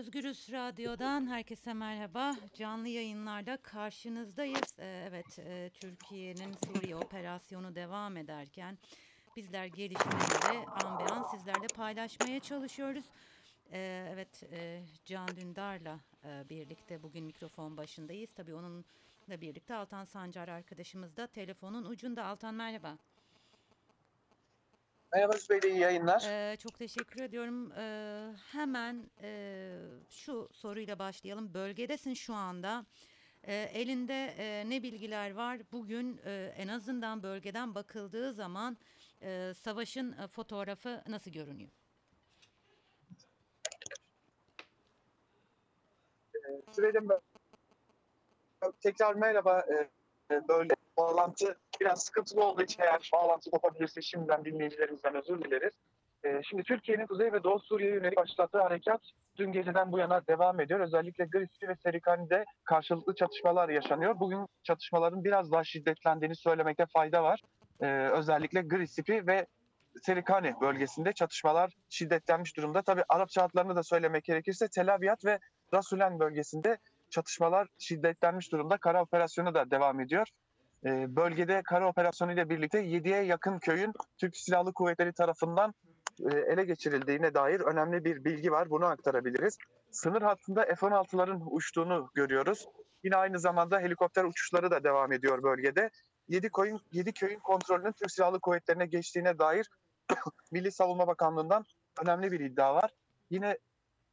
Özgürüz Radyo'dan herkese merhaba. Canlı yayınlarda karşınızdayız. Ee, evet, e, Türkiye'nin Suriye operasyonu devam ederken bizler gelişmeleri an sizlerle paylaşmaya çalışıyoruz. Ee, evet, e, Can Dündar'la e, birlikte bugün mikrofon başındayız. Tabii onunla birlikte Altan Sancar arkadaşımız da telefonun ucunda. Altan merhaba. Merhaba Zübeyde, iyi yayınlar. Ee, çok teşekkür ediyorum. Ee, hemen e, şu soruyla başlayalım. Bölgedesin şu anda. Ee, elinde e, ne bilgiler var? Bugün e, en azından bölgeden bakıldığı zaman e, savaşın e, fotoğrafı nasıl görünüyor? Zübeyde ben- tekrar merhaba. Ee, Böyle bağlantı biraz sıkıntılı olduğu için eğer bağlantı kopabilirse şimdiden dinleyicilerimizden özür dileriz. Ee, Şimdi Türkiye'nin Kuzey ve Doğu Suriye'ye yönelik başlattığı harekat dün geceden bu yana devam ediyor. Özellikle Grisli ve Serikani'de karşılıklı çatışmalar yaşanıyor. Bugün çatışmaların biraz daha şiddetlendiğini söylemekte fayda var. Ee, özellikle Grisli ve Serikani bölgesinde çatışmalar şiddetlenmiş durumda. Tabii Arapça adlarını da söylemek gerekirse Tel Abyad ve Rasulen bölgesinde çatışmalar şiddetlenmiş durumda. Kara operasyonu da devam ediyor. Ee, bölgede kara operasyonu ile birlikte 7'ye yakın köyün Türk Silahlı Kuvvetleri tarafından e, ele geçirildiğine dair önemli bir bilgi var. Bunu aktarabiliriz. Sınır hattında F-16'ların uçtuğunu görüyoruz. Yine aynı zamanda helikopter uçuşları da devam ediyor bölgede. 7 köyün, 7 köyün kontrolünün Türk Silahlı Kuvvetleri'ne geçtiğine dair Milli Savunma Bakanlığı'ndan önemli bir iddia var. Yine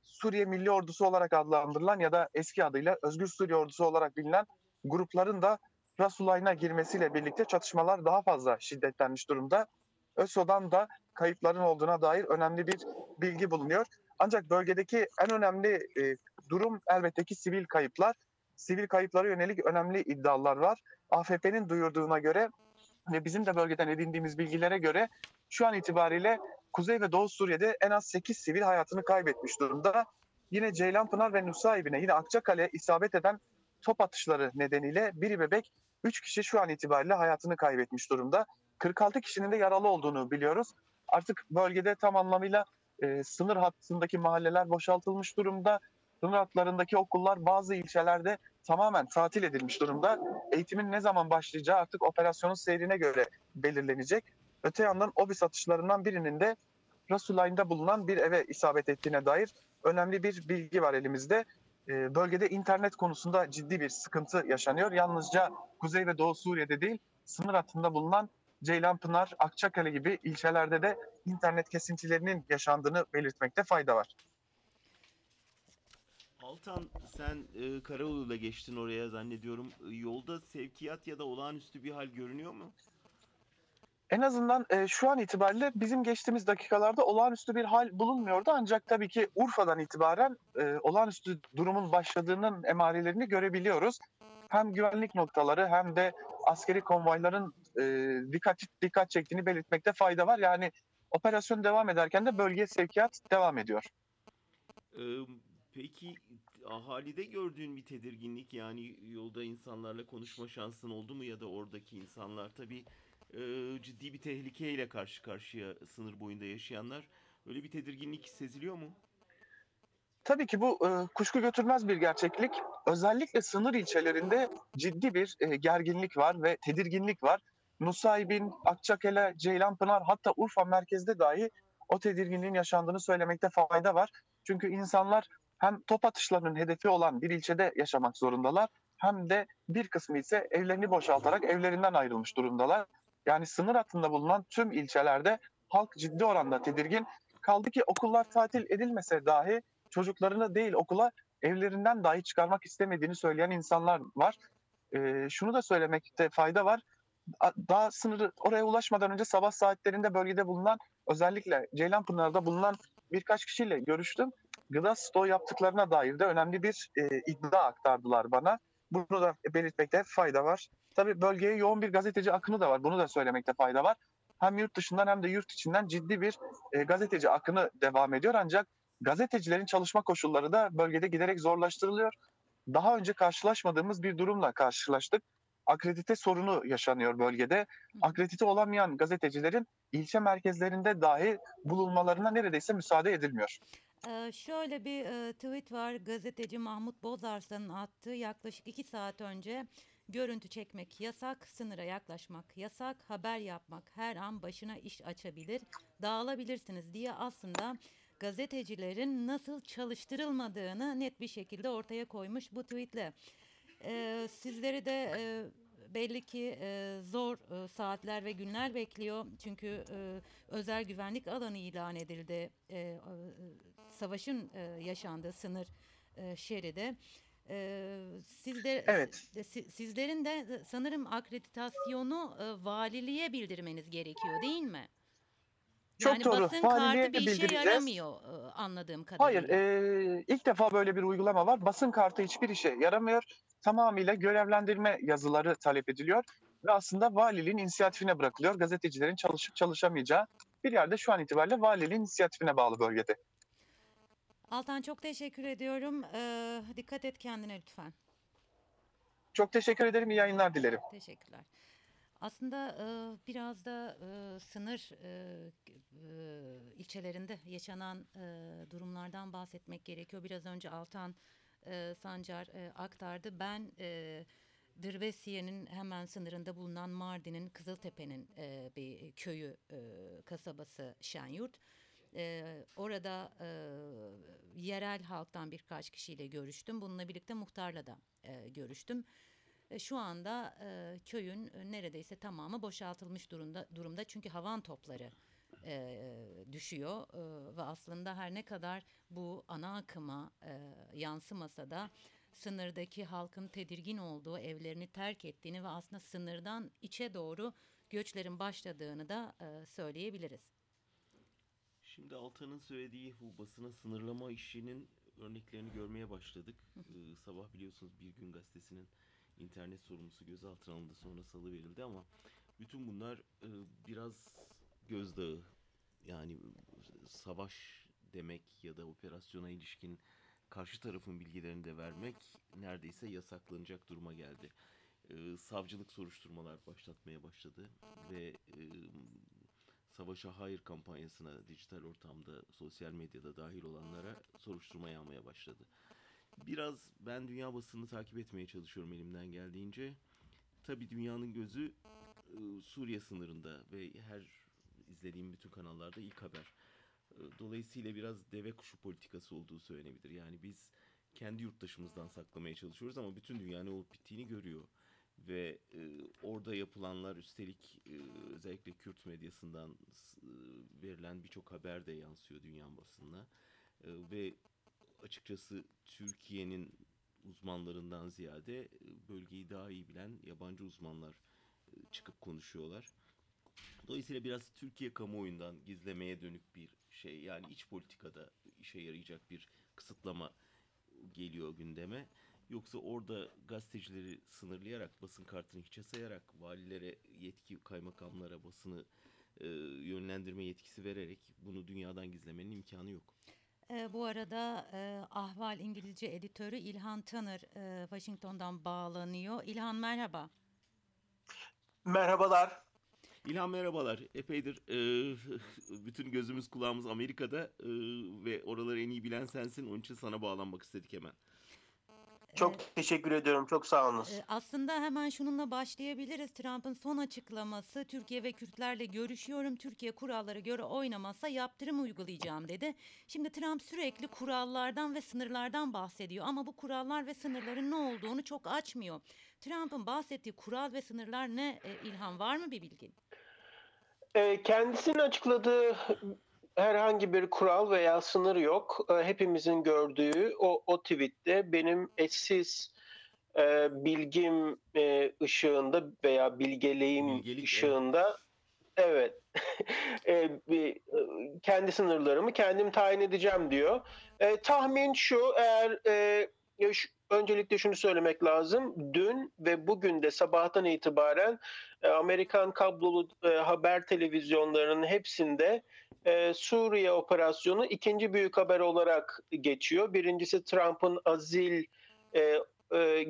Suriye Milli Ordusu olarak adlandırılan ya da eski adıyla Özgür Suriye Ordusu olarak bilinen grupların da Rasulay'ına girmesiyle birlikte çatışmalar daha fazla şiddetlenmiş durumda. ÖSO'dan da kayıpların olduğuna dair önemli bir bilgi bulunuyor. Ancak bölgedeki en önemli e, durum elbette ki sivil kayıplar. Sivil kayıplara yönelik önemli iddialar var. AFP'nin duyurduğuna göre ve bizim de bölgeden edindiğimiz bilgilere göre şu an itibariyle Kuzey ve Doğu Suriye'de en az 8 sivil hayatını kaybetmiş durumda. Yine Ceylanpınar ve Nusaybin'e yine Akçakale isabet eden top atışları nedeniyle biri bebek 3 kişi şu an itibariyle hayatını kaybetmiş durumda. 46 kişinin de yaralı olduğunu biliyoruz. Artık bölgede tam anlamıyla e, sınır hattındaki mahalleler boşaltılmış durumda. Sınır hatlarındaki okullar bazı ilçelerde tamamen tatil edilmiş durumda. Eğitimin ne zaman başlayacağı artık operasyonun seyrine göre belirlenecek. Öte yandan OBİ satışlarından birinin de Rasulayn'da bulunan bir eve isabet ettiğine dair önemli bir bilgi var elimizde. Ee, bölgede internet konusunda ciddi bir sıkıntı yaşanıyor. Yalnızca Kuzey ve Doğu Suriye'de değil, sınır hattında bulunan Ceylanpınar, Akçakale gibi ilçelerde de internet kesintilerinin yaşandığını belirtmekte fayda var. Altan sen e, Karaoğlu'yla geçtin oraya zannediyorum. E, Yolda sevkiyat ya da olağanüstü bir hal görünüyor mu? En azından e, şu an itibariyle bizim geçtiğimiz dakikalarda olağanüstü bir hal bulunmuyordu. Ancak tabii ki Urfa'dan itibaren e, olağanüstü durumun başladığının emarelerini görebiliyoruz. Hem güvenlik noktaları hem de askeri konvoyların e, dikkat dikkat çektiğini belirtmekte fayda var. Yani operasyon devam ederken de bölgeye sevkiyat devam ediyor. Peki ahalide gördüğün bir tedirginlik yani yolda insanlarla konuşma şansın oldu mu ya da oradaki insanlar tabii e, ciddi bir tehlikeyle karşı karşıya sınır boyunda yaşayanlar öyle bir tedirginlik seziliyor mu? Tabii ki bu e, kuşku götürmez bir gerçeklik. Özellikle sınır ilçelerinde ciddi bir e, gerginlik var ve tedirginlik var. Nusaybin, Akçakale, Ceylanpınar hatta Urfa merkezde dahi o tedirginliğin yaşandığını söylemekte fayda var. Çünkü insanlar hem top atışlarının hedefi olan bir ilçede yaşamak zorundalar hem de bir kısmı ise evlerini boşaltarak evlerinden ayrılmış durumdalar. Yani sınır hattında bulunan tüm ilçelerde halk ciddi oranda tedirgin. Kaldı ki okullar tatil edilmese dahi çocuklarını değil okula evlerinden dahi çıkarmak istemediğini söyleyen insanlar var. Ee, şunu da söylemekte fayda var. Daha sınırı oraya ulaşmadan önce sabah saatlerinde bölgede bulunan özellikle Ceylanpınar'da bulunan birkaç kişiyle görüştüm. Gıda stoğu yaptıklarına dair de önemli bir e, iddia aktardılar bana. Bunu da belirtmekte fayda var. Tabii bölgeye yoğun bir gazeteci akını da var. Bunu da söylemekte fayda var. Hem yurt dışından hem de yurt içinden ciddi bir e, gazeteci akını devam ediyor. Ancak gazetecilerin çalışma koşulları da bölgede giderek zorlaştırılıyor. Daha önce karşılaşmadığımız bir durumla karşılaştık. Akredite sorunu yaşanıyor bölgede. Akredite olamayan gazetecilerin ilçe merkezlerinde dahi bulunmalarına neredeyse müsaade edilmiyor. Ee, şöyle bir e, tweet var. Gazeteci Mahmut Bozarslan'ın attığı yaklaşık iki saat önce görüntü çekmek yasak, sınıra yaklaşmak yasak, haber yapmak her an başına iş açabilir, dağılabilirsiniz diye aslında gazetecilerin nasıl çalıştırılmadığını net bir şekilde ortaya koymuş bu tweetle. Ee, sizleri de e, belli ki e, zor e, saatler ve günler bekliyor. Çünkü e, özel güvenlik alanı ilan edildi. E, e, savaşın e, yaşandığı sınır e, şeridi. E, sizler, Evet. sizlerin de sanırım akreditasyonu e, valiliğe bildirmeniz gerekiyor değil mi? Çok yani doğru. basın Valiliğe kartı bir işe bildireceğiz. yaramıyor e, anladığım kadarıyla. Hayır, e, ilk defa böyle bir uygulama var. Basın kartı hiçbir işe yaramıyor. Tamamıyla görevlendirme yazıları talep ediliyor ve aslında valiliğin inisiyatifine bırakılıyor. Gazetecilerin çalışıp çalışamayacağı bir yerde şu an itibariyle valiliğin inisiyatifine bağlı bölgede. Altan çok teşekkür ediyorum. E, dikkat et kendine lütfen. Çok teşekkür ederim. İyi yayınlar dilerim. Teşekkürler. Aslında e, biraz da e, sınır e, e, ilçelerinde yaşanan e, durumlardan bahsetmek gerekiyor. Biraz önce Altan e, Sancar e, aktardı. Ben e, Dirbesiye'nin hemen sınırında bulunan Mardin'in Kızıltepe'nin e, bir köyü, e, kasabası Şenyurt. E, orada e, yerel halktan birkaç kişiyle görüştüm. Bununla birlikte muhtarla da e, görüştüm. E, Şu anda e, köyün neredeyse tamamı boşaltılmış durumda durumda çünkü havan topları e, düşüyor E, ve aslında her ne kadar bu ana akıma e, yansımasa da sınırdaki halkın tedirgin olduğu, evlerini terk ettiğini ve aslında sınırdan içe doğru göçlerin başladığını da e, söyleyebiliriz. Şimdi Altan'ın söylediği bu basına sınırlama işinin örneklerini görmeye başladık. Ee, sabah biliyorsunuz Bir Gün Gazetesi'nin internet sorumlusu gözaltına alındı sonra salı verildi ama bütün bunlar e, biraz gözdağı. Yani savaş demek ya da operasyona ilişkin karşı tarafın bilgilerini de vermek neredeyse yasaklanacak duruma geldi. Ee, savcılık soruşturmalar başlatmaya başladı ve e, Savaşa Hayır kampanyasına dijital ortamda, sosyal medyada dahil olanlara soruşturma yağmaya başladı. Biraz ben dünya basını takip etmeye çalışıyorum elimden geldiğince. Tabii dünyanın gözü e, Suriye sınırında ve her izlediğim bütün kanallarda ilk haber. Dolayısıyla biraz deve kuşu politikası olduğu söylenebilir. Yani biz kendi yurttaşımızdan saklamaya çalışıyoruz ama bütün dünya ne olup bittiğini görüyor ve e, orada yapılanlar üstelik e, özellikle Kürt medyasından e, verilen birçok haber de yansıyor dünya basınına E, ve açıkçası Türkiye'nin uzmanlarından ziyade e, bölgeyi daha iyi bilen yabancı uzmanlar e, çıkıp konuşuyorlar. Dolayısıyla biraz Türkiye kamuoyundan gizlemeye dönük bir şey yani iç politikada işe yarayacak bir kısıtlama geliyor gündeme. Yoksa orada gazetecileri sınırlayarak, basın kartını hiçe sayarak, valilere yetki, kaymakamlara basını e, yönlendirme yetkisi vererek bunu dünyadan gizlemenin imkanı yok. E, bu arada e, Ahval İngilizce editörü İlhan Tanır e, Washington'dan bağlanıyor. İlhan merhaba. Merhabalar. İlhan merhabalar. Epeydir e, bütün gözümüz kulağımız Amerika'da e, ve oraları en iyi bilen sensin. Onun için sana bağlanmak istedik hemen. Çok teşekkür ediyorum. Çok sağ olunuz. E, aslında hemen şununla başlayabiliriz. Trump'ın son açıklaması Türkiye ve Kürtlerle görüşüyorum. Türkiye kurallara göre oynamazsa yaptırım uygulayacağım dedi. Şimdi Trump sürekli kurallardan ve sınırlardan bahsediyor ama bu kurallar ve sınırların ne olduğunu çok açmıyor. Trump'ın bahsettiği kural ve sınırlar ne e, İlhan var mı bir bilgin? Ee, kendisinin açıkladığı herhangi bir kural veya sınır yok. Ee, hepimizin gördüğü o, o tweette benim eşsiz e, bilgim e, ışığında veya bilgeliğim Bilgelik, evet. ışığında evet e, bir, e, kendi sınırlarımı kendim tayin edeceğim diyor. E, tahmin şu eğer e, şu- öncelikle şunu söylemek lazım. Dün ve bugün de sabahtan itibaren e, Amerikan kablolu e, haber televizyonlarının hepsinde e, Suriye operasyonu ikinci büyük haber olarak geçiyor. Birincisi Trump'ın azil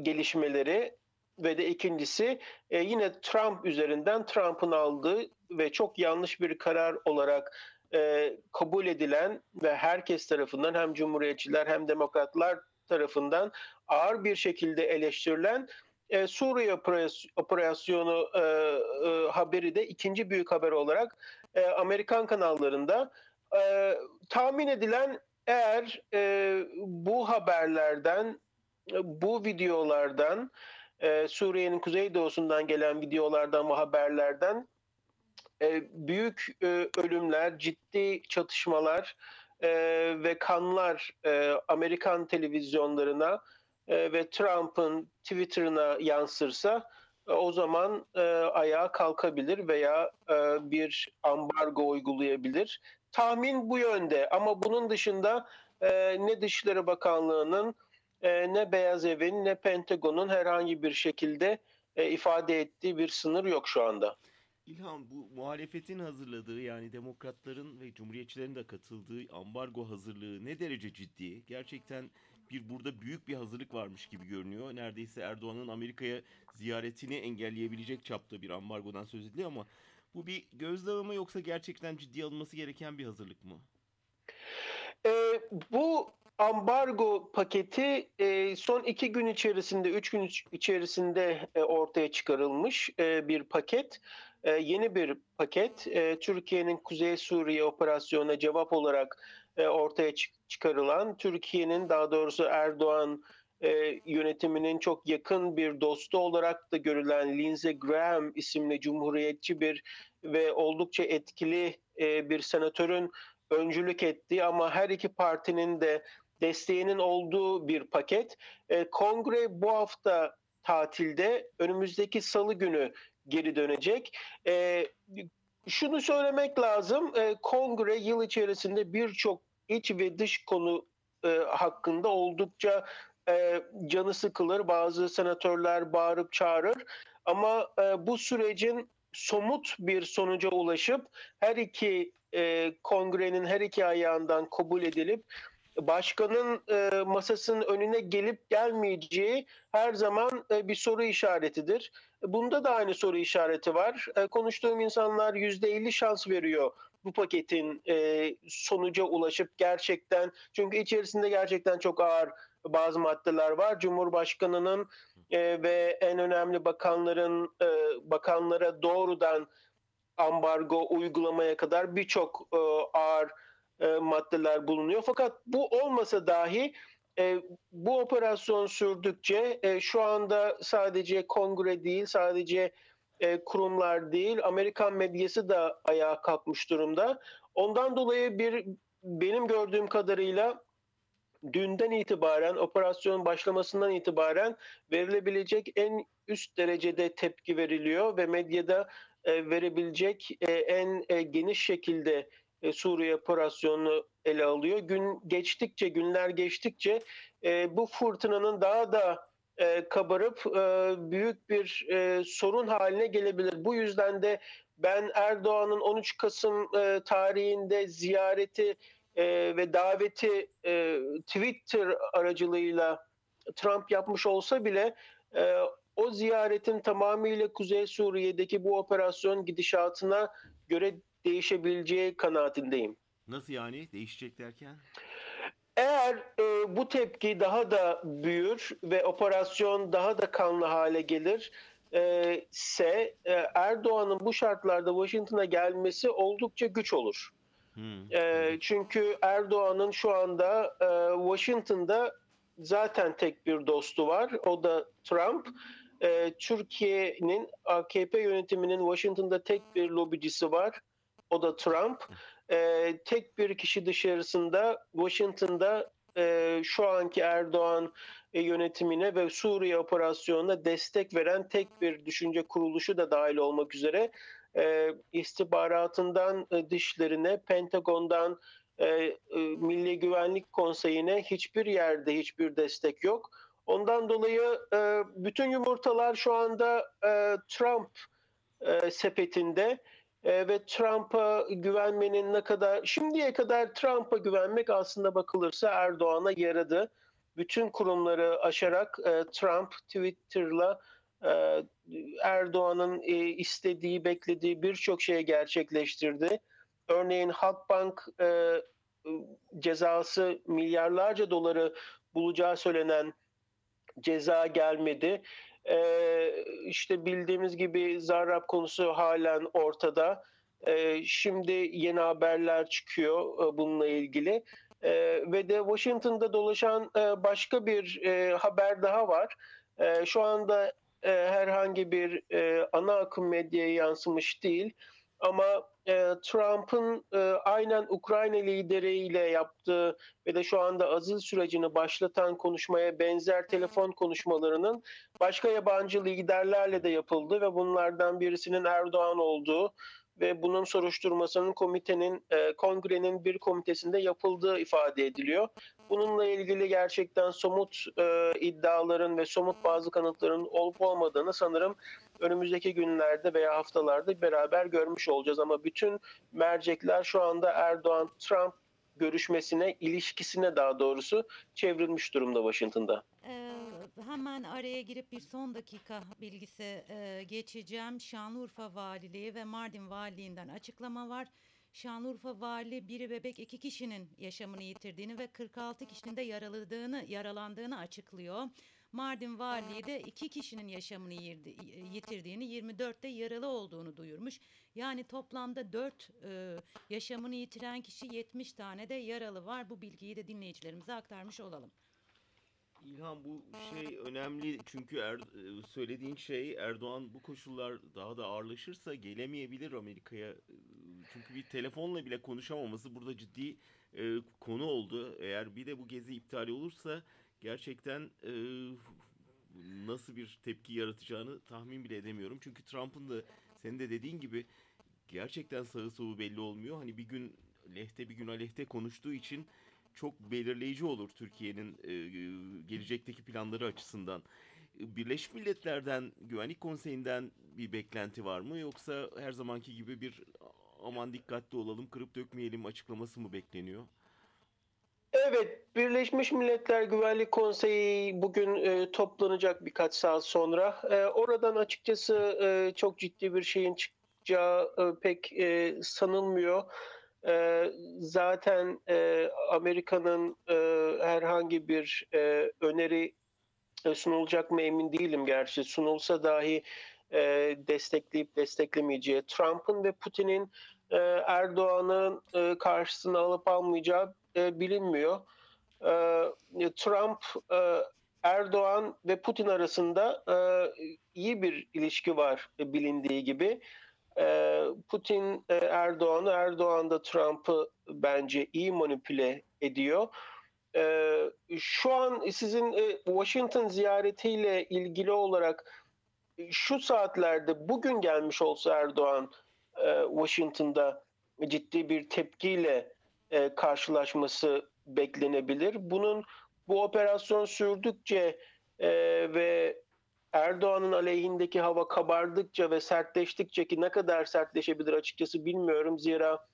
gelişmeleri ve de ikincisi yine Trump üzerinden Trump'ın aldığı ve çok yanlış bir karar olarak kabul edilen ve herkes tarafından hem Cumhuriyetçiler hem Demokratlar tarafından ağır bir şekilde eleştirilen e, Suriye operasy- operasyonu e, e, haberi de ikinci büyük haber olarak e, Amerikan kanallarında e, tahmin edilen eğer e, bu haberlerden e, bu videolardan e, Suriye'nin kuzeydoğusundan gelen videolardan ve haberlerden e, büyük e, ölümler, ciddi çatışmalar e, ve kanlar e, Amerikan televizyonlarına e, ve Trump'ın Twitter'ına yansırsa e, o zaman e, ayağa kalkabilir veya e, bir ambargo uygulayabilir. Tahmin bu yönde ama bunun dışında e, ne Dışişleri Bakanlığı'nın e, ne Beyaz Evin ne Pentagon'un herhangi bir şekilde e, ifade ettiği bir sınır yok şu anda. İlhan bu muhalefetin hazırladığı yani demokratların ve cumhuriyetçilerin de katıldığı ambargo hazırlığı ne derece ciddi? Gerçekten bir burada büyük bir hazırlık varmış gibi görünüyor. Neredeyse Erdoğan'ın Amerika'ya ziyaretini engelleyebilecek çapta bir ambargodan söz ediliyor ama bu bir gözleme mi yoksa gerçekten ciddiye alınması gereken bir hazırlık mı? E, bu ambargo paketi e, son iki gün içerisinde, üç gün iç- içerisinde e, ortaya çıkarılmış e, bir paket. E, yeni bir paket. E, Türkiye'nin Kuzey Suriye operasyonuna cevap olarak e, ortaya çık- çıkarılan, Türkiye'nin daha doğrusu Erdoğan e, yönetiminin çok yakın bir dostu olarak da görülen Lindsey Graham isimli cumhuriyetçi bir ve oldukça etkili e, bir senatörün öncülük ettiği ama her iki partinin de desteğinin olduğu bir paket. Kongre bu hafta tatilde önümüzdeki salı günü geri dönecek. E, şunu söylemek lazım. E, kongre yıl içerisinde birçok iç ve dış konu e, hakkında oldukça e, canı sıkılır. Bazı senatörler bağırıp çağırır. Ama e, bu sürecin somut bir sonuca ulaşıp her iki e, kongrenin her iki ayağından kabul edilip başkanın e, masasının önüne gelip gelmeyeceği her zaman e, bir soru işaretidir. Bunda da aynı soru işareti var. E, konuştuğum insanlar %50 şans veriyor bu paketin e, sonuca ulaşıp gerçekten çünkü içerisinde gerçekten çok ağır bazı maddeler var. Cumhurbaşkanının e, ve en önemli bakanların e, bakanlara doğrudan ambargo uygulamaya kadar birçok e, ağır e, maddeler bulunuyor. Fakat bu olmasa dahi e, bu operasyon sürdükçe e, şu anda sadece kongre değil, sadece kurumlar değil, Amerikan medyası da ayağa kalkmış durumda. Ondan dolayı bir benim gördüğüm kadarıyla dünden itibaren, operasyon başlamasından itibaren verilebilecek en üst derecede tepki veriliyor ve medyada verebilecek en geniş şekilde e, Suriye operasyonunu ele alıyor. Gün geçtikçe, günler geçtikçe e, bu fırtınanın daha da e, kabarıp büyük bir sorun haline gelebilir. Bu yüzden de ben Erdoğan'ın 13 Kasım tarihinde ziyareti ve daveti Twitter aracılığıyla Trump yapmış olsa bile o ziyaretin tamamıyla Kuzey Suriye'deki bu operasyon gidişatına göre değişebileceği kanaatindeyim. Nasıl yani? Değişecek derken? Eğer e, bu tepki daha da büyür ve operasyon daha da kanlı hale gelir e, ise e, Erdoğan'ın bu şartlarda Washington'a gelmesi oldukça güç olur. Hmm, E, çünkü Erdoğan'ın şu anda e, Washington'da zaten tek bir dostu var. O da Trump. E, Türkiye'nin AKP yönetiminin Washington'da tek bir lobicisi var. O da Trump. E, tek bir kişi dışarısında Washington'da e, şu anki Erdoğan e, yönetimine ve Suriye operasyonuna destek veren tek bir düşünce kuruluşu da dahil olmak üzere e, istihbaratından e, dışlarına, Pentagon'dan e, e, Milli Güvenlik Konseyi'ne hiçbir yerde hiçbir destek yok. Ondan dolayı e, bütün yumurtalar şu anda e, Trump e, sepetinde E, ve Trump'a güvenmenin ne kadar şimdiye kadar Trump'a güvenmek aslında bakılırsa Erdoğan'a yaradı. Bütün kurumları aşarak e, Trump Twitter'la e, Erdoğan'ın e, istediği, beklediği birçok şeyi gerçekleştirdi. örneğin Halkbank e, cezası milyarlarca doları bulacağı söylenen ceza gelmedi. Ee, işte bildiğimiz gibi Zarrab konusu halen ortada. Ee, şimdi yeni haberler çıkıyor e, bununla ilgili. Ee, ve de Washington'da dolaşan e, başka bir e, haber daha var. E, şu anda e, herhangi bir e, ana akım medyaya yansımış değil. Ama e, Trump'ın e, aynen Ukrayna lideriyle yaptığı ve de şu anda azil sürecini başlatan konuşmaya benzer telefon konuşmalarının başka yabancı liderlerle de yapıldı ve bunlardan birisinin Erdoğan olduğu ve bunun soruşturmasının komitenin, e, kongrenin bir komitesinde yapıldığı ifade ediliyor. Bununla ilgili gerçekten somut e, iddiaların ve somut bazı kanıtların olup olmadığını sanırım önümüzdeki günlerde veya haftalarda beraber görmüş olacağız. Ama bütün mercekler şu anda Erdoğan-Trump görüşmesine, ilişkisine daha doğrusu çevrilmiş durumda Washington'da. Ee, hemen araya girip bir son dakika bilgisi e, geçeceğim. Şanlıurfa Valiliği ve Mardin Valiliğinden açıklama var. Şanlıurfa Vali biri bebek iki kişinin yaşamını yitirdiğini ve 46 kişinin de yaraladığını, yaralandığını açıklıyor. Mardin Valiliği de iki kişinin yaşamını yirdi- yitirdiğini, 24'te yaralı olduğunu duyurmuş. Yani toplamda 4 yaşamını yitiren kişi 70 tane de yaralı var. Bu bilgiyi de dinleyicilerimize aktarmış olalım. İlhan bu şey önemli çünkü er, e, söylediğin şey Erdoğan bu koşullar daha da ağırlaşırsa gelemeyebilir Amerika'ya. E, Çünkü bir telefonla bile konuşamaması burada ciddi e, konu oldu. Eğer bir de bu gezi iptal olursa gerçekten e, nasıl bir tepki yaratacağını tahmin bile edemiyorum. Çünkü Trump'ın da senin de dediğin gibi gerçekten sağı solu belli olmuyor. Hani bir gün lehte bir gün aleyhte konuştuğu için çok belirleyici olur Türkiye'nin e, gelecekteki planları açısından. Birleşmiş Milletler'den, Güvenlik Konseyi'nden bir beklenti var mı yoksa her zamanki gibi bir aman dikkatli olalım, kırıp dökmeyelim açıklaması mı bekleniyor? Evet, Birleşmiş Milletler Güvenlik Konseyi bugün e, toplanacak birkaç saat sonra. E, oradan açıkçası e, çok ciddi bir şeyin çıkacağı e, pek e, sanılmıyor. E, zaten e, Amerika'nın e, herhangi bir e, öneri e, sunulacak mı emin değilim gerçi. Sunulsa dahi e, destekleyip desteklemeyeceği. Trump'ın ve Putin'in e, Erdoğan'ın e, karşısına alıp almayacağı e, bilinmiyor. E, Trump, e, Erdoğan ve Putin arasında e, iyi bir ilişki var e, bilindiği gibi. E, Putin e, Erdoğan'ı, Erdoğan da Trump'ı bence iyi manipüle ediyor. E, şu an sizin e, Washington ziyaretiyle ilgili olarak şu saatlerde bugün gelmiş olsa Erdoğan e, Washington'da ciddi bir tepkiyle e, karşılaşması beklenebilir. Bunun bu operasyon sürdükçe e, ve Erdoğan'ın aleyhindeki hava kabardıkça ve sertleştikçe ki ne kadar sertleşebilir açıkçası bilmiyorum. Zira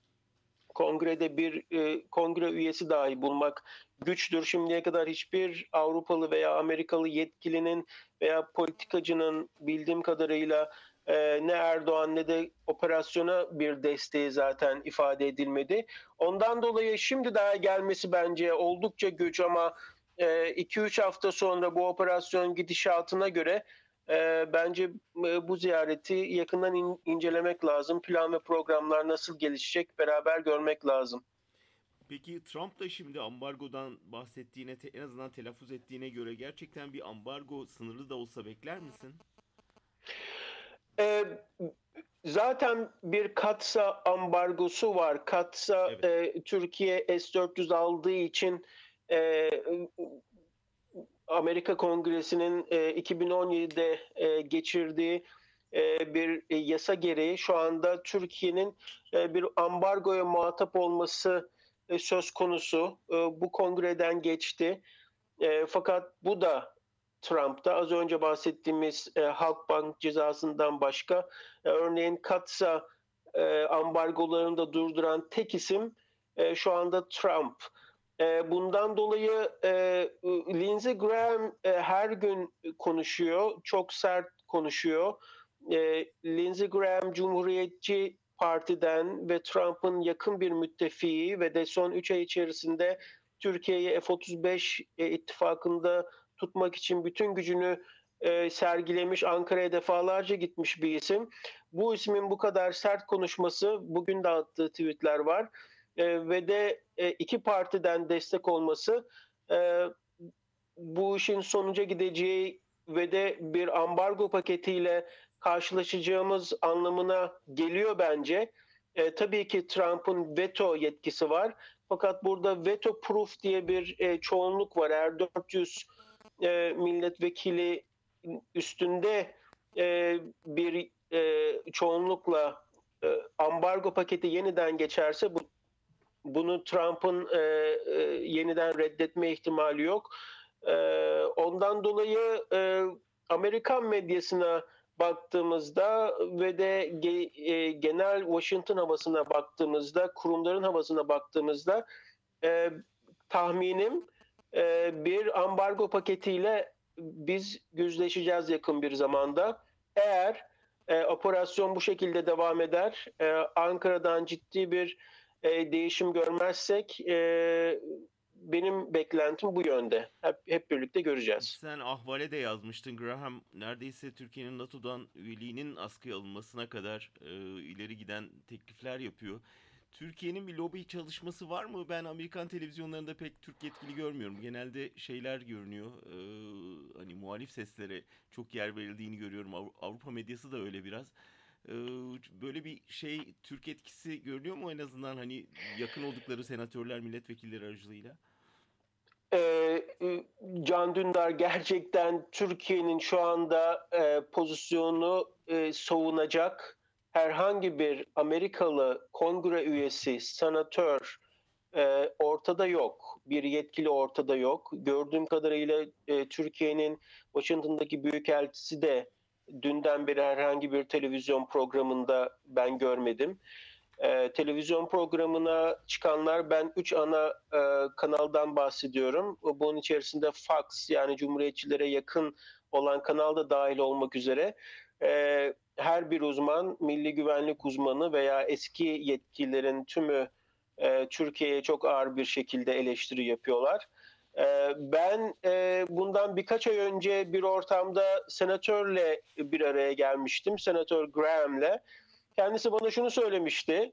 kongrede bir e, kongre üyesi dahi bulmak güçtür. Şimdiye kadar hiçbir Avrupalı veya Amerikalı yetkilinin veya politikacının bildiğim kadarıyla e, ne Erdoğan ne de operasyona bir desteği zaten ifade edilmedi. Ondan dolayı şimdi daha gelmesi bence oldukça güç ama 2-3 hafta sonra bu operasyon gidişatına göre e, bence e, bu ziyareti yakından in- incelemek lazım. Plan ve programlar nasıl gelişecek beraber görmek lazım. Peki Trump da şimdi ambargodan bahsettiğine, en azından telaffuz ettiğine göre gerçekten bir ambargo sınırlı da olsa bekler misin? E, zaten bir Katsa ambargosu var. Katsa Evet. e, Türkiye S-400 aldığı için e, Amerika Kongresi'nin e, 2017'de e, geçirdiği e, bir e, yasa gereği şu anda Türkiye'nin e, bir ambargoya muhatap olması e, söz konusu. E, bu kongreden geçti. E, fakat bu da Trump'ta az önce bahsettiğimiz e, Halkbank cezasından başka e, örneğin Katsa e, ambargolarını da durduran tek isim e, şu anda Trump. E, bundan dolayı e, Lindsey Graham e, her gün konuşuyor, çok sert konuşuyor. E, Lindsey Graham Cumhuriyetçi partiden ve Trump'ın yakın bir müttefiği ve de son 3 ay içerisinde Türkiye'yi F-35 e, ittifakında tutmak için bütün gücünü e, sergilemiş, Ankara'ya defalarca gitmiş bir isim. Bu ismin bu kadar sert konuşması, bugün de attığı tweetler var E, ve de e, iki partiden destek olması e, bu işin sonuca gideceği ve de bir ambargo paketiyle karşılaşacağımız anlamına geliyor bence. E, tabii ki Trump'ın veto yetkisi var. Fakat burada veto proof diye bir e, çoğunluk var. Eğer 400 e, milletvekili üstünde e, bir e, çoğunlukla e, ambargo paketi yeniden geçerse bu bunu Trump'ın e, e, yeniden reddetme ihtimali yok. E, ondan dolayı e, Amerikan medyasına baktığımızda ve de ge- e, genel Washington havasına baktığımızda, kurumların havasına baktığımızda e, tahminim e, bir ambargo paketiyle biz yüzleşeceğiz yakın bir zamanda. Eğer e, operasyon bu şekilde devam eder, e, Ankara'dan ciddi bir e, değişim görmezsek e, benim beklentim bu yönde. Hep, hep birlikte göreceğiz. Sen ahvale de yazmıştın Graham. Neredeyse Türkiye'nin NATO'dan üyeliğinin askıya alınmasına kadar e, ileri giden teklifler yapıyor. Türkiye'nin bir lobi çalışması var mı? Ben Amerikan televizyonlarında pek Türk yetkili görmüyorum. Genelde şeyler görünüyor. e, hani muhalif seslere çok yer verildiğini görüyorum. Avru- Avrupa medyası da öyle biraz. E, böyle bir şey Türk etkisi görünüyor mu en azından hani yakın oldukları senatörler, milletvekilleri aracılığıyla? Ee, Can Dündar gerçekten Türkiye'nin şu anda e, pozisyonu e, savunacak herhangi bir Amerikalı kongre üyesi, senatör e, ortada yok. Bir yetkili ortada yok. Gördüğüm kadarıyla e, Türkiye'nin Washington'daki büyükelçisi de dünden beri herhangi bir televizyon programında ben görmedim. Ee, televizyon programına çıkanlar ben üç ana e, kanaldan bahsediyorum. Bunun içerisinde Fox yani Cumhuriyetçilere yakın olan kanal da dahil olmak üzere e, her bir uzman, milli güvenlik uzmanı veya eski yetkililerin tümü e, Türkiye'ye çok ağır bir şekilde eleştiri yapıyorlar. E, ben e, bundan birkaç ay önce bir ortamda senatörle bir araya gelmiştim. Senatör Graham'le. Kendisi bana şunu söylemişti.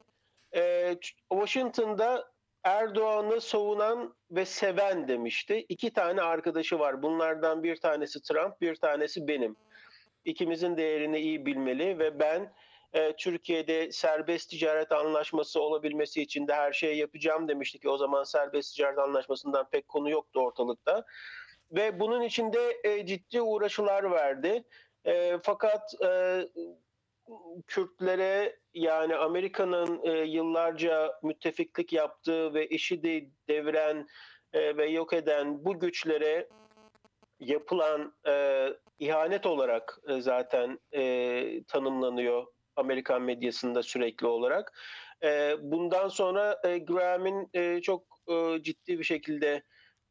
Ee, Washington'da Erdoğan'ı savunan ve seven demişti. İki tane arkadaşı var. Bunlardan bir tanesi Trump, bir tanesi benim. İkimizin değerini iyi bilmeli ve ben e, Türkiye'de serbest ticaret anlaşması olabilmesi için de her şeyi yapacağım demişti ki o zaman serbest ticaret anlaşmasından pek konu yoktu ortalıkta. Ve bunun içinde e, ciddi uğraşılar verdi. E, fakat e, Kürtlere yani Amerika'nın e, yıllarca müttefiklik yaptığı ve işi de deviren e, ve yok eden bu güçlere yapılan e, ihanet olarak e, zaten e, tanımlanıyor Amerikan medyasında sürekli olarak. E, bundan sonra e, Graham'in e, çok e, ciddi bir şekilde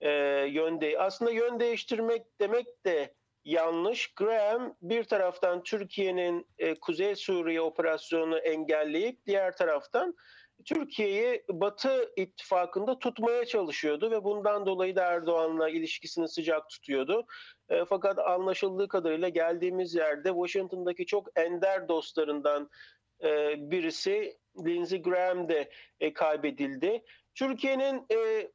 e, yön de aslında yön değiştirmek demek de yanlış. Graham bir taraftan Türkiye'nin e, Kuzey Suriye operasyonunu engelleyip diğer taraftan Türkiye'yi Batı ittifakında tutmaya çalışıyordu ve bundan dolayı da Erdoğan'la ilişkisini sıcak tutuyordu. E, fakat anlaşıldığı kadarıyla geldiğimiz yerde Washington'daki çok ender dostlarından e, birisi Lindsey Graham de e, kaybedildi. Türkiye'nin e,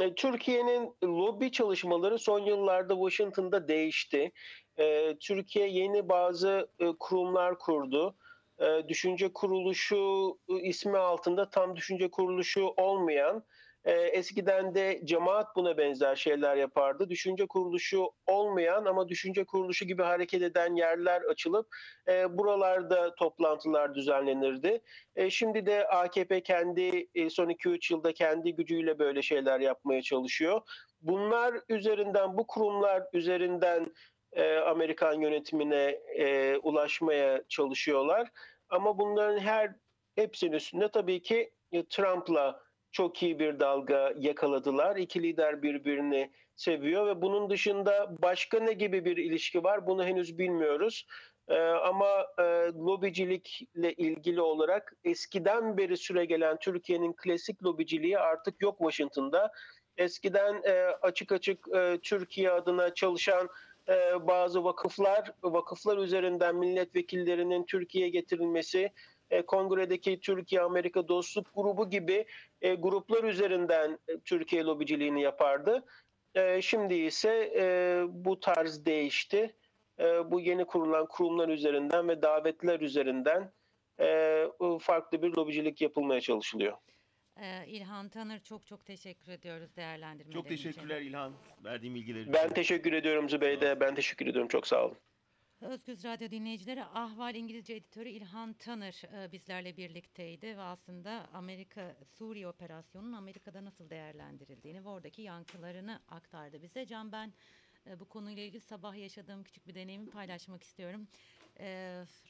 e, Türkiye'nin lobi çalışmaları son yıllarda Washington'da değişti. E, Türkiye yeni bazı e, kurumlar kurdu. E, düşünce kuruluşu e, ismi altında tam düşünce kuruluşu olmayan, e, eskiden de cemaat buna benzer şeyler yapardı. Düşünce kuruluşu olmayan ama düşünce kuruluşu gibi hareket eden yerler açılıp e, buralarda toplantılar düzenlenirdi. E, şimdi de AKP kendi e, son 2-3 yılda kendi gücüyle böyle şeyler yapmaya çalışıyor. Bunlar üzerinden, bu kurumlar üzerinden e, Amerikan yönetimine e, ulaşmaya çalışıyorlar. Ama bunların her hepsinin üstünde tabii ki e, Trump'la çok iyi bir dalga yakaladılar. İki lider birbirini seviyor ve bunun dışında başka ne gibi bir ilişki var bunu henüz bilmiyoruz. E, ama e, lobicilikle ilgili olarak eskiden beri süregelen Türkiye'nin klasik lobiciliği artık yok Washington'da. Eskiden e, açık açık e, Türkiye adına çalışan e, bazı vakıflar, vakıflar üzerinden milletvekillerinin Türkiye'ye getirilmesi, e, kongredeki Türkiye-Amerika Dostluk Grubu gibi e, gruplar üzerinden Türkiye lobiciliğini yapardı. Şimdi ise bu tarz değişti. Bu yeni kurulan kurumlar üzerinden ve davetler üzerinden farklı bir lobicilik yapılmaya çalışılıyor. Ee, İlhan Tanır çok çok teşekkür ediyoruz değerlendirmelerin Çok için. teşekkürler İlhan. Verdiğin bilgiler için. Ben teşekkür ediyorum Zübeyde. Ben teşekkür ediyorum. Çok sağ olun. Özgüz Radyo dinleyicileri Ahval İngilizce editörü İlhan Tanır e, bizlerle birlikteydi ve aslında Amerika Suriye operasyonunun Amerika'da nasıl değerlendirildiğini ve oradaki yankılarını aktardı bize. Can ben e, bu konuyla ilgili sabah yaşadığım küçük bir deneyimi paylaşmak istiyorum. E,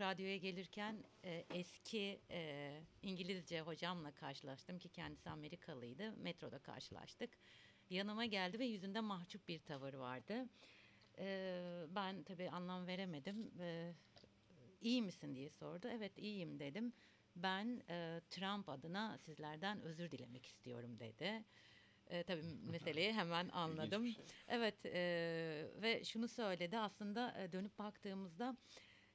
radyoya gelirken e, eski e, İngilizce hocamla karşılaştım ki kendisi Amerikalıydı. Metroda karşılaştık. Yanıma geldi ve yüzünde mahcup bir tavır vardı. Ee, ben tabii anlam veremedim. Ee, iyi misin diye sordu. Evet iyiyim dedim. Ben e, Trump adına sizlerden özür dilemek istiyorum dedi. E, tabii meseleyi hemen anladım. Şey. Evet e, ve şunu söyledi aslında e, dönüp baktığımızda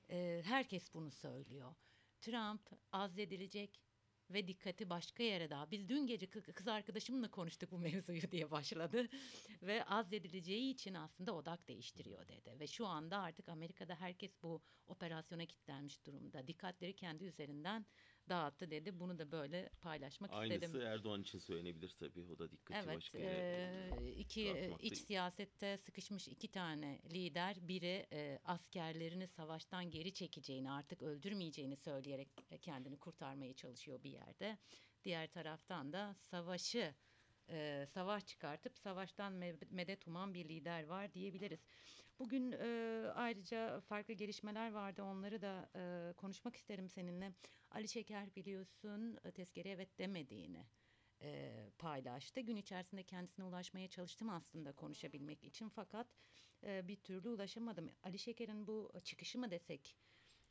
e, herkes bunu söylüyor. Trump azledilecek ve dikkati başka yere daha. Biz dün gece kı- kız arkadaşımla konuştuk bu mevzuyu diye başladı. ve azledileceği için aslında odak değiştiriyor dedi. Ve şu anda artık Amerika'da herkes bu operasyona kilitlenmiş durumda. Dikkatleri kendi üzerinden dağıttı dedi. Bunu da böyle paylaşmak Aynısı istedim. Erdoğan için söylenebilir tabii. O da dikkati Evet, başka yere. iki e, dağıtmak iç değil. siyasette sıkışmış iki tane lider, biri e, askerlerini savaştan geri çekeceğini, artık öldürmeyeceğini söyleyerek kendini kurtarmaya çalışıyor bir yerde. Diğer taraftan da savaşı, e, savaş çıkartıp savaştan me- medet uman bir lider var diyebiliriz. Bugün e, ayrıca farklı gelişmeler vardı, onları da e, konuşmak isterim seninle. Ali Şeker biliyorsun e, tezkereye evet demediğini e, paylaştı. Gün içerisinde kendisine ulaşmaya çalıştım aslında konuşabilmek için fakat e, bir türlü ulaşamadım. Ali Şeker'in bu çıkışı mı desek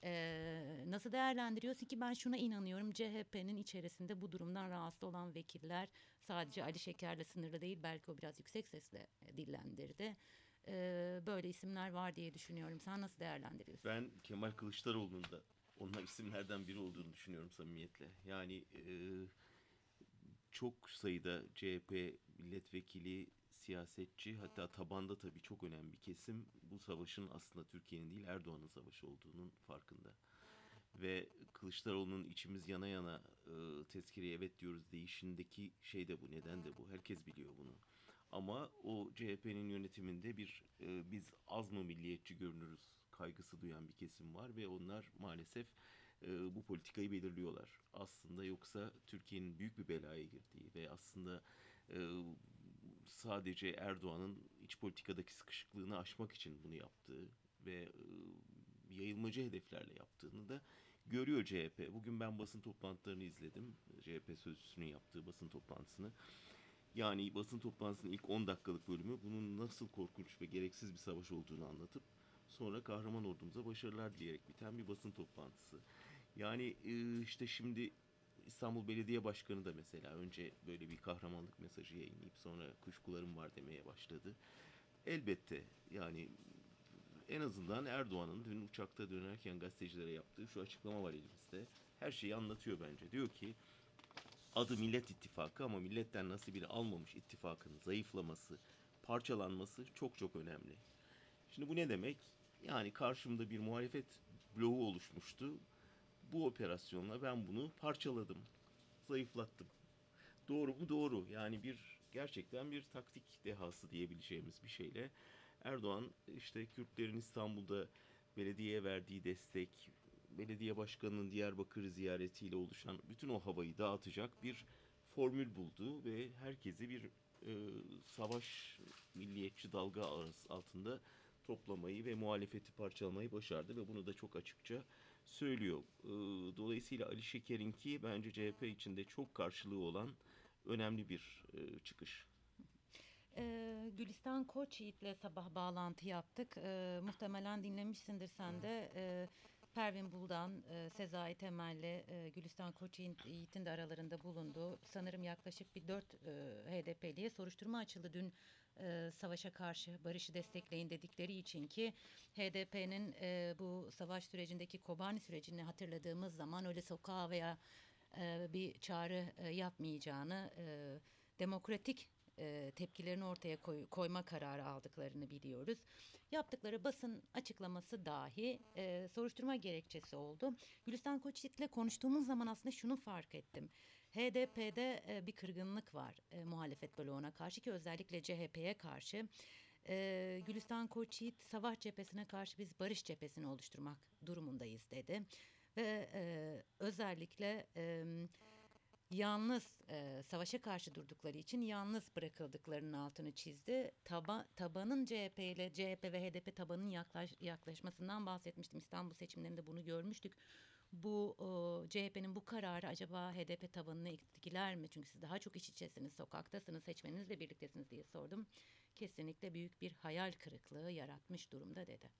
e, nasıl değerlendiriyorsun ki ben şuna inanıyorum CHP'nin içerisinde bu durumdan rahatsız olan vekiller sadece Ali Şeker'le sınırlı değil belki o biraz yüksek sesle e, dillendirdi. E, böyle isimler var diye düşünüyorum. Sen nasıl değerlendiriyorsun? Ben Kemal Kılıçdaroğlu'nun da onlar isimlerden biri olduğunu düşünüyorum samimiyetle. Yani e, çok sayıda CHP milletvekili, siyasetçi hatta tabanda tabii çok önemli bir kesim bu savaşın aslında Türkiye'nin değil Erdoğan'ın savaşı olduğunun farkında. Ve Kılıçdaroğlu'nun içimiz yana yana e, tezkereye evet diyoruz değişindeki şey de bu, neden de bu. Herkes biliyor bunu. Ama o CHP'nin yönetiminde bir e, biz az mı milliyetçi görünürüz kaygısı duyan bir kesim var ve onlar maalesef e, bu politikayı belirliyorlar. Aslında yoksa Türkiye'nin büyük bir belaya girdiği ve aslında e, sadece Erdoğan'ın iç politikadaki sıkışıklığını aşmak için bunu yaptığı ve e, yayılmacı hedeflerle yaptığını da görüyor CHP. Bugün ben basın toplantılarını izledim. CHP sözcüsünün yaptığı basın toplantısını. Yani basın toplantısının ilk 10 dakikalık bölümü bunun nasıl korkunç ve gereksiz bir savaş olduğunu anlatıp sonra kahraman ordumuza başarılar dileyerek biten bir basın toplantısı. Yani e, işte şimdi İstanbul Belediye Başkanı da mesela önce böyle bir kahramanlık mesajı yayınlayıp sonra kuşkularım var demeye başladı. Elbette yani en azından Erdoğan'ın dün uçakta dönerken gazetecilere yaptığı şu açıklama var elimizde. Her şeyi anlatıyor bence. Diyor ki adı Millet İttifakı ama milletten nasibini almamış ittifakın zayıflaması, parçalanması çok çok önemli. Şimdi bu ne demek? Yani karşımda bir muhalefet bloğu oluşmuştu. Bu operasyonla ben bunu parçaladım, zayıflattım. Doğru mu? Doğru. Yani bir gerçekten bir taktik dehası diyebileceğimiz bir şeyle Erdoğan işte Kürtlerin İstanbul'da belediyeye verdiği destek, belediye başkanının Diyarbakır ziyaretiyle oluşan bütün o havayı dağıtacak bir formül buldu ve herkesi bir e, savaş milliyetçi dalga altında toplamayı ve muhalefeti parçalamayı başardı ve bunu da çok açıkça söylüyor. E, dolayısıyla Ali Şeker'inki bence CHP içinde çok karşılığı olan önemli bir e, çıkış. Ee, Gülistan Koçyiğit'le sabah bağlantı yaptık. Ee, muhtemelen dinlemişsindir sen de. Ee, Pervin Buldan, e, Sezai Temel'le e, Gülistan Koçyiğit'in de aralarında bulunduğu sanırım yaklaşık bir dört e, HDP'liye soruşturma açıldı dün e, savaşa karşı barışı destekleyin dedikleri için ki HDP'nin e, bu savaş sürecindeki Kobani sürecini hatırladığımız zaman öyle sokağa veya bir çağrı yapmayacağını demokratik e, tepkilerini ortaya koy- koyma kararı aldıklarını biliyoruz. Yaptıkları basın açıklaması dahi e, soruşturma gerekçesi oldu. Gülistan Koçyiğit'le konuştuğumuz zaman aslında şunu fark ettim. HDP'de e, bir kırgınlık var e, muhalefet bloğuna karşı ki özellikle CHP'ye karşı. E, Gülistan Koçyiğit savaş cephesine karşı biz barış cephesini oluşturmak durumundayız dedi. Ve e, özellikle e, yalnız e, savaşa karşı durdukları için yalnız bırakıldıklarının altını çizdi. Taba, tabanın CHP ile CHP ve HDP tabanın yaklaş, yaklaşmasından bahsetmiştim. İstanbul seçimlerinde bunu görmüştük. Bu e, CHP'nin bu kararı acaba HDP tabanını etkiler mi? Çünkü siz daha çok iç içesiniz, sokaktasınız, seçmeninizle birliktesiniz diye sordum. Kesinlikle büyük bir hayal kırıklığı yaratmış durumda dedi.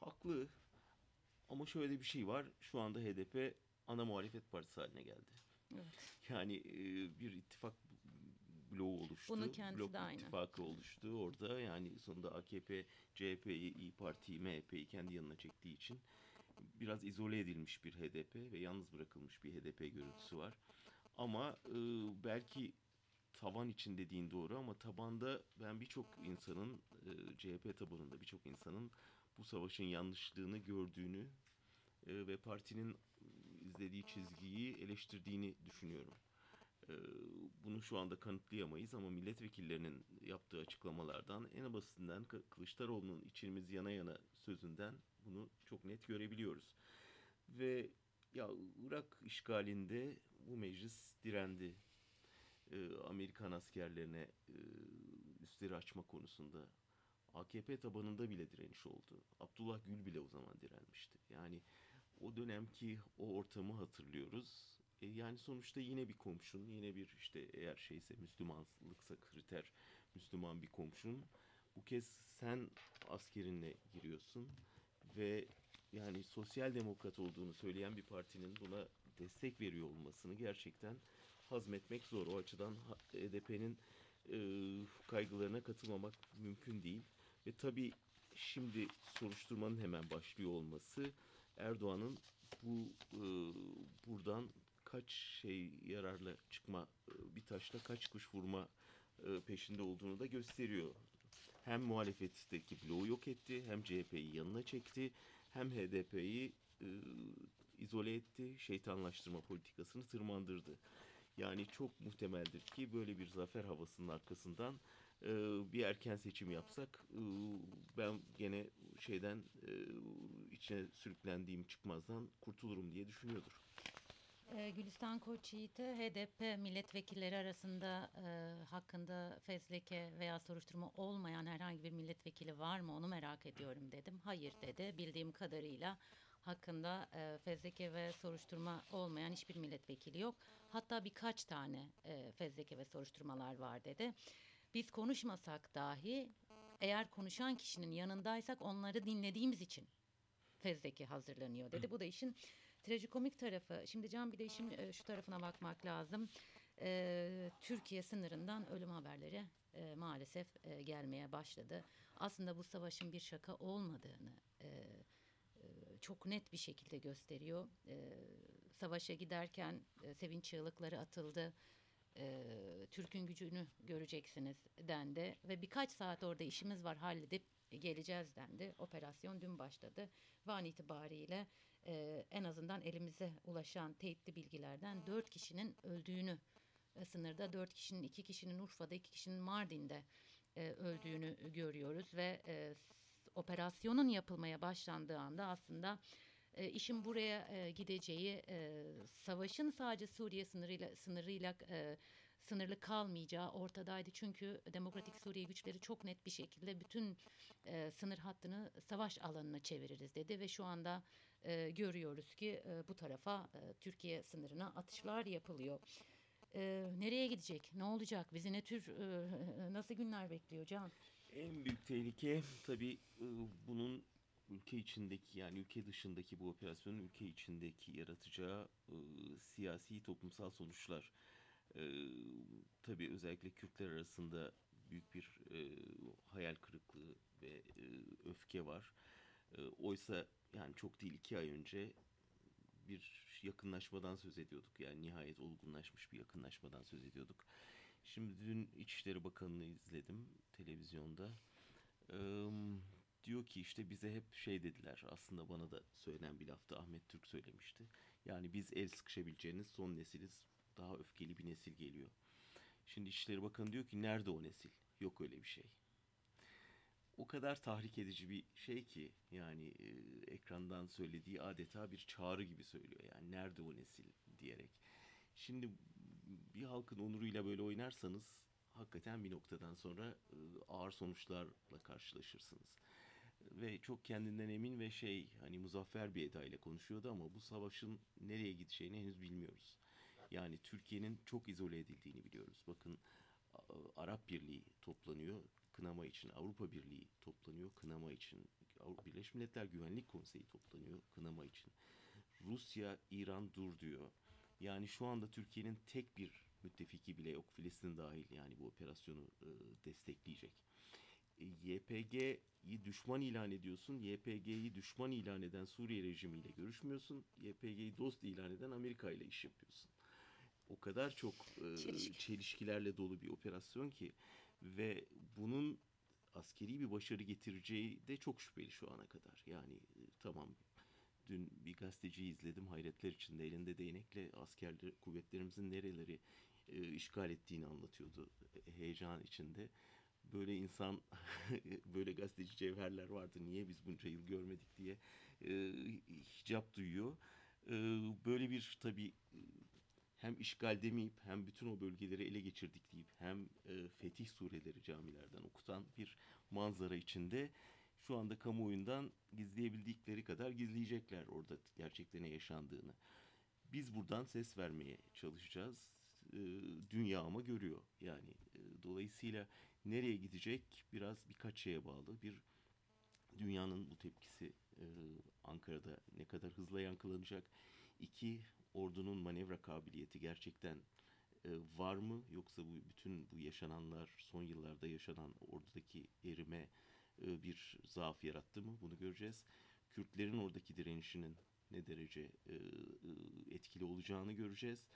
Haklı. Ama şöyle bir şey var. Şu anda HDP ana muhalefet partisi haline geldi. Evet. Yani e, bir ittifak bloğu oluştu. Bunu kendisi Blok de aynı. ittifakı oluştu orada. Yani sonunda AKP, CHP'yi, İyi Parti'yi, MHP'yi kendi yanına çektiği için biraz izole edilmiş bir HDP ve yalnız bırakılmış bir HDP görüntüsü var. Ama e, belki taban için dediğin doğru ama tabanda ben birçok insanın e, CHP tabanında birçok insanın bu savaşın yanlışlığını gördüğünü e, ve partinin izlediği çizgiyi eleştirdiğini düşünüyorum. E, bunu şu anda kanıtlayamayız ama milletvekillerinin yaptığı açıklamalardan en basitinden Kı- Kılıçdaroğlu'nun içimiz yana yana sözünden bunu çok net görebiliyoruz. Ve ya Irak işgalinde bu meclis direndi. E, Amerikan askerlerine e, üstleri açma konusunda AKP tabanında bile direniş oldu. Abdullah Gül bile o zaman direnmişti. Yani o dönemki o ortamı hatırlıyoruz. E, yani sonuçta yine bir komşun, yine bir işte eğer şeyse Müslümanlıksa kriter Müslüman bir komşun. Bu kez sen askerinle giriyorsun ve yani sosyal demokrat olduğunu söyleyen bir partinin buna destek veriyor olmasını gerçekten hazmetmek zor. O açıdan HDP'nin e, kaygılarına katılmamak mümkün değil. Ve tabii şimdi soruşturmanın hemen başlıyor olması Erdoğan'ın bu e, buradan kaç şey yararla çıkma e, bir taşla kaç kuş vurma e, peşinde olduğunu da gösteriyor. Hem muhalefetteki bloğu yok etti, hem CHP'yi yanına çekti, hem HDP'yi e, izole etti, şeytanlaştırma politikasını tırmandırdı. Yani çok muhtemeldir ki böyle bir zafer havasının arkasından e, bir erken seçim yapsak e, ben gene şeyden e, içine sürüklendiğim çıkmazdan kurtulurum diye düşünüyordur. Ee, Gülistan Koçyiğit'e HDP milletvekilleri arasında e, hakkında fezleke veya soruşturma olmayan herhangi bir milletvekili var mı onu merak ediyorum dedim. Hayır dedi. Bildiğim kadarıyla hakkında e, fezleke ve soruşturma olmayan hiçbir milletvekili yok. Hatta birkaç tane e, fezleke ve soruşturmalar var dedi. Biz konuşmasak dahi eğer konuşan kişinin yanındaysak onları dinlediğimiz için fezleke hazırlanıyor dedi. Bu da işin trajikomik tarafı. Şimdi Can bir de işin e, şu tarafına bakmak lazım. E, Türkiye sınırından ölüm haberleri e, maalesef e, gelmeye başladı. Aslında bu savaşın bir şaka olmadığını e, e, çok net bir şekilde gösteriyor. E, savaşa giderken e, sevinç çığlıkları atıldı. E, Türk'ün gücünü göreceksiniz dendi ve birkaç saat orada işimiz var halledip geleceğiz dendi. Operasyon dün başladı. Ve an itibariyle e, en azından elimize ulaşan teyitli bilgilerden dört kişinin öldüğünü e, sınırda dört kişinin iki kişinin Urfa'da iki kişinin Mardin'de e, öldüğünü görüyoruz ve e, operasyonun yapılmaya başlandığı anda aslında e, işin buraya e, gideceği e, savaşın sadece Suriye sınırıyla sınırıyla e, sınırlı kalmayacağı ortadaydı. Çünkü Demokratik Suriye güçleri çok net bir şekilde bütün e, sınır hattını savaş alanına çeviririz dedi ve şu anda e, görüyoruz ki e, bu tarafa e, Türkiye sınırına atışlar yapılıyor. e, nereye gidecek? Ne olacak? Bizi ne tür e, nasıl günler bekliyor Can? En büyük tehlike tabii e, bunun ülke içindeki yani ülke dışındaki bu operasyonun ülke içindeki yaratacağı e, siyasi toplumsal sonuçlar. E, tabii özellikle Kürtler arasında büyük bir e, hayal kırıklığı ve e, öfke var. E, oysa yani çok değil iki ay önce bir yakınlaşmadan söz ediyorduk. Yani nihayet olgunlaşmış bir yakınlaşmadan söz ediyorduk. Şimdi dün İçişleri Bakanı'nı izledim televizyonda. Eee, diyor ki işte bize hep şey dediler. Aslında bana da söylenen bir laftı. Ahmet Türk söylemişti. Yani biz el sıkışabileceğiniz son nesiliz. Daha öfkeli bir nesil geliyor. Şimdi İçişleri Bakanı diyor ki nerede o nesil? Yok öyle bir şey. O kadar tahrik edici bir şey ki yani e, ekrandan söylediği adeta bir çağrı gibi söylüyor. Yani nerede o nesil diyerek. Şimdi bir halkın onuruyla böyle oynarsanız hakikaten bir noktadan sonra e, ağır sonuçlarla karşılaşırsınız. Ve çok kendinden emin ve şey hani muzaffer bir edayla konuşuyordu ama bu savaşın nereye gideceğini henüz bilmiyoruz. Yani Türkiye'nin çok izole edildiğini biliyoruz. Bakın Arap Birliği toplanıyor kınama için. Avrupa Birliği toplanıyor kınama için. Birleşmiş Milletler Güvenlik Konseyi toplanıyor kınama için. Rusya, İran dur diyor. Yani şu anda Türkiye'nin tek bir müttefiki bile yok. Filistin dahil yani bu operasyonu e, destekleyecek. E, YPG'yi düşman ilan ediyorsun. YPG'yi düşman ilan eden Suriye rejimiyle görüşmüyorsun. YPG'yi dost ilan eden Amerika ile iş yapıyorsun. O kadar çok e, Çelişki. çelişkilerle dolu bir operasyon ki ve bunun askeri bir başarı getireceği de çok şüpheli şu ana kadar. Yani e, tamam dün bir gazeteciyi izledim hayretler içinde elinde değnekle askerler kuvvetlerimizin nereleri e, işgal ettiğini anlatıyordu e, heyecan içinde. Böyle insan böyle gazeteci cevherler vardı niye biz bunca yıl görmedik diye e, hicap duyuyor. E, böyle bir tabii hem işgal demeyip hem bütün o bölgeleri ele geçirdik deyip hem e, fetih sureleri camilerden okutan bir manzara içinde şu anda kamuoyundan gizleyebildikleri kadar gizleyecekler orada gerçekten yaşandığını. Biz buradan ses vermeye çalışacağız. E, dünya ama görüyor. Yani e, dolayısıyla nereye gidecek biraz birkaç şeye bağlı. Bir dünyanın bu tepkisi e, Ankara'da ne kadar hızla yankılanacak. İki ordunun manevra kabiliyeti gerçekten e, var mı yoksa bu bütün bu yaşananlar son yıllarda yaşanan ordudaki erime e, bir zaaf yarattı mı bunu göreceğiz. Kürtlerin oradaki direnişinin ne derece e, e, etkili olacağını göreceğiz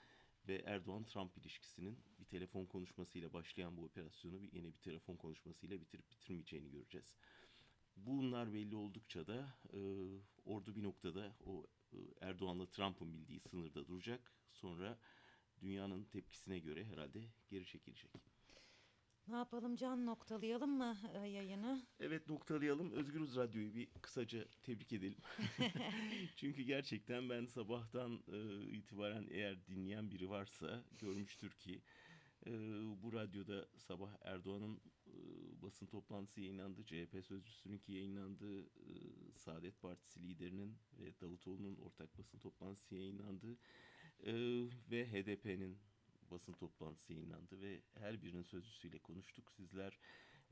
ve Erdoğan-Trump ilişkisinin bir telefon konuşmasıyla başlayan bu operasyonu bir yine bir telefon konuşmasıyla bitirip bitirmeyeceğini göreceğiz. Bunlar belli oldukça da e, ordu bir noktada o e, Erdoğan'la Trump'ın bildiği sınırda duracak. Sonra dünyanın tepkisine göre herhalde geri çekilecek. Ne yapalım Can noktalayalım mı e, yayını? Evet noktalayalım. Özgürüz Radyo'yu bir kısaca tebrik edelim. Çünkü gerçekten ben sabahtan e, itibaren eğer dinleyen biri varsa görmüştür ki e, bu radyoda sabah Erdoğan'ın e, basın toplantısı yayınlandı. CHP sözcüsününki yayınlandı. E, Saadet Partisi liderinin ve Davutoğlu'nun ortak basın toplantısı yayınlandı. E, ve HDP'nin basın toplantısı yayınlandı ve her birinin sözcüsüyle konuştuk. Sizler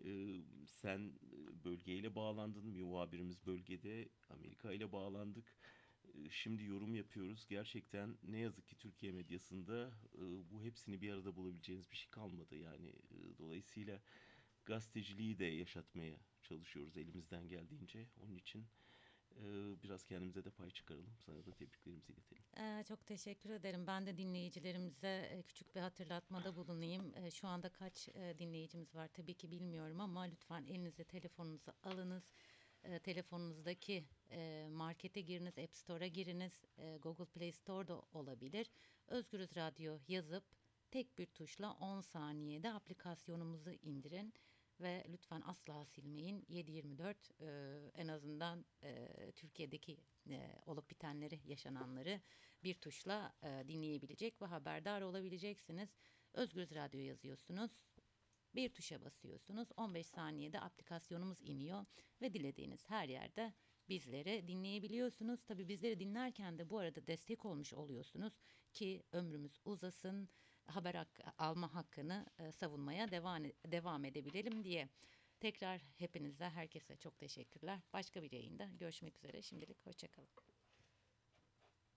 e, sen e, bölgeyle bağlandın, muhabirimiz bölgede, Amerika ile bağlandık. E, Şimdi yorum yapıyoruz. Gerçekten ne yazık ki Türkiye medyasında e, bu hepsini bir arada bulabileceğiniz bir şey kalmadı. Yani e, dolayısıyla gazeteciliği de yaşatmaya çalışıyoruz elimizden geldiğince. Onun için biraz kendimize de pay çıkaralım. Sana da tebriklerimizi iletelim. Ee, çok teşekkür ederim. Ben de dinleyicilerimize e, küçük bir hatırlatmada bulunayım. E, Şu anda kaç e, dinleyicimiz var tabii ki bilmiyorum ama lütfen elinize telefonunuzu alınız. E, Telefonunuzdaki e, markete giriniz, App Store'a giriniz, e, Google Play Store'da olabilir. Özgürüz Radyo yazıp tek bir tuşla 10 saniyede aplikasyonumuzu indirin ve lütfen asla silmeyin. 7/24 e, en azından e, Türkiye'deki e, olup bitenleri, yaşananları bir tuşla e, dinleyebilecek ve haberdar olabileceksiniz. Özgürüz Radyo yazıyorsunuz. Bir tuşa basıyorsunuz. 15 saniyede aplikasyonumuz iniyor ve dilediğiniz her yerde bizleri dinleyebiliyorsunuz. Tabii bizleri dinlerken de bu arada destek olmuş oluyorsunuz ki ömrümüz uzasın, haber hakkı, alma hakkını e, savunmaya devam devam edebilelim diye. Tekrar hepinize, herkese çok teşekkürler. Başka bir yayında görüşmek üzere. Şimdilik hoşçakalın.